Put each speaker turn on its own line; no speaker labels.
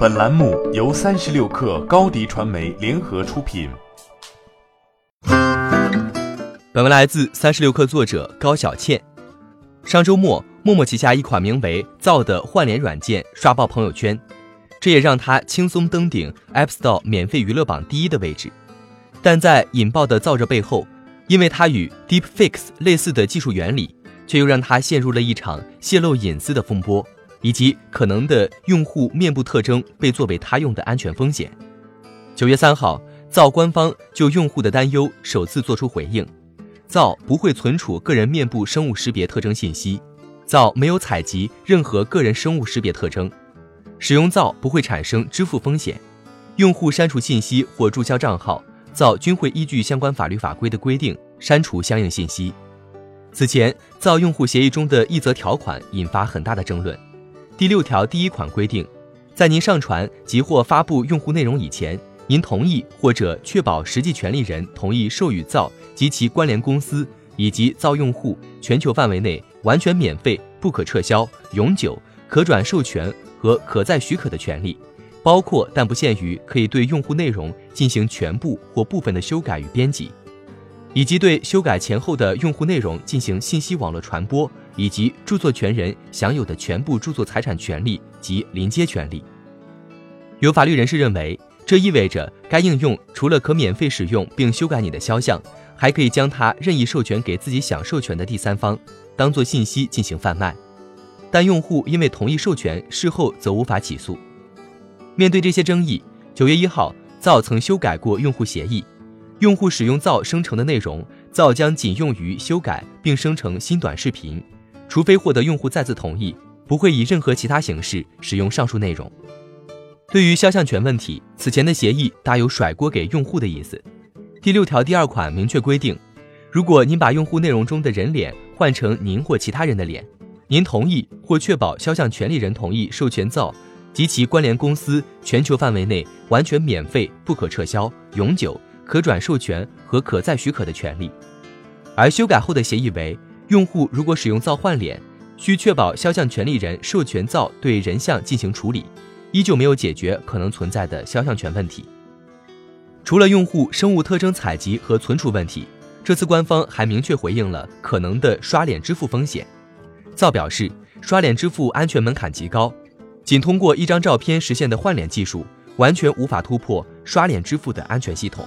本栏目由三十六氪高低传媒联合出品。
本文来自三十六氪作者高小倩。上周末，陌陌旗下一款名为“造”的换脸软件刷爆朋友圈，这也让它轻松登顶 App Store 免费娱乐榜第一的位置。但在引爆的造着背后，因为它与 Deep Fix 类似的技术原理。却又让它陷入了一场泄露隐私的风波，以及可能的用户面部特征被作为他用的安全风险。九月三号，造官方就用户的担忧首次做出回应：造不会存储个人面部生物识别特征信息，造没有采集任何个人生物识别特征，使用造不会产生支付风险，用户删除信息或注销账号，造均会依据相关法律法规的规定删除相应信息。此前，造用户协议中的一则条款引发很大的争论。第六条第一款规定，在您上传及或发布用户内容以前，您同意或者确保实际权利人同意授予造及其关联公司以及造用户全球范围内完全免费、不可撤销、永久、可转授权和可再许可的权利，包括但不限于可以对用户内容进行全部或部分的修改与编辑。以及对修改前后的用户内容进行信息网络传播，以及著作权人享有的全部著作财产权利及临接权利。有法律人士认为，这意味着该应用除了可免费使用并修改你的肖像，还可以将它任意授权给自己想授权的第三方，当做信息进行贩卖。但用户因为同意授权，事后则无法起诉。面对这些争议，九月一号，造曾修改过用户协议。用户使用造生成的内容，造将仅用于修改并生成新短视频，除非获得用户再次同意，不会以任何其他形式使用上述内容。对于肖像权问题，此前的协议大有甩锅给用户的意思。第六条第二款明确规定，如果您把用户内容中的人脸换成您或其他人的脸，您同意或确保肖像权利人同意授权造及其关联公司全球范围内完全免费、不可撤销、永久。可转授权和可再许可的权利，而修改后的协议为：用户如果使用造换脸，需确保肖像权利人授权造对人像进行处理，依旧没有解决可能存在的肖像权问题。除了用户生物特征采集和存储问题，这次官方还明确回应了可能的刷脸支付风险。造表示，刷脸支付安全门槛极高，仅通过一张照片实现的换脸技术，完全无法突破刷脸支付的安全系统。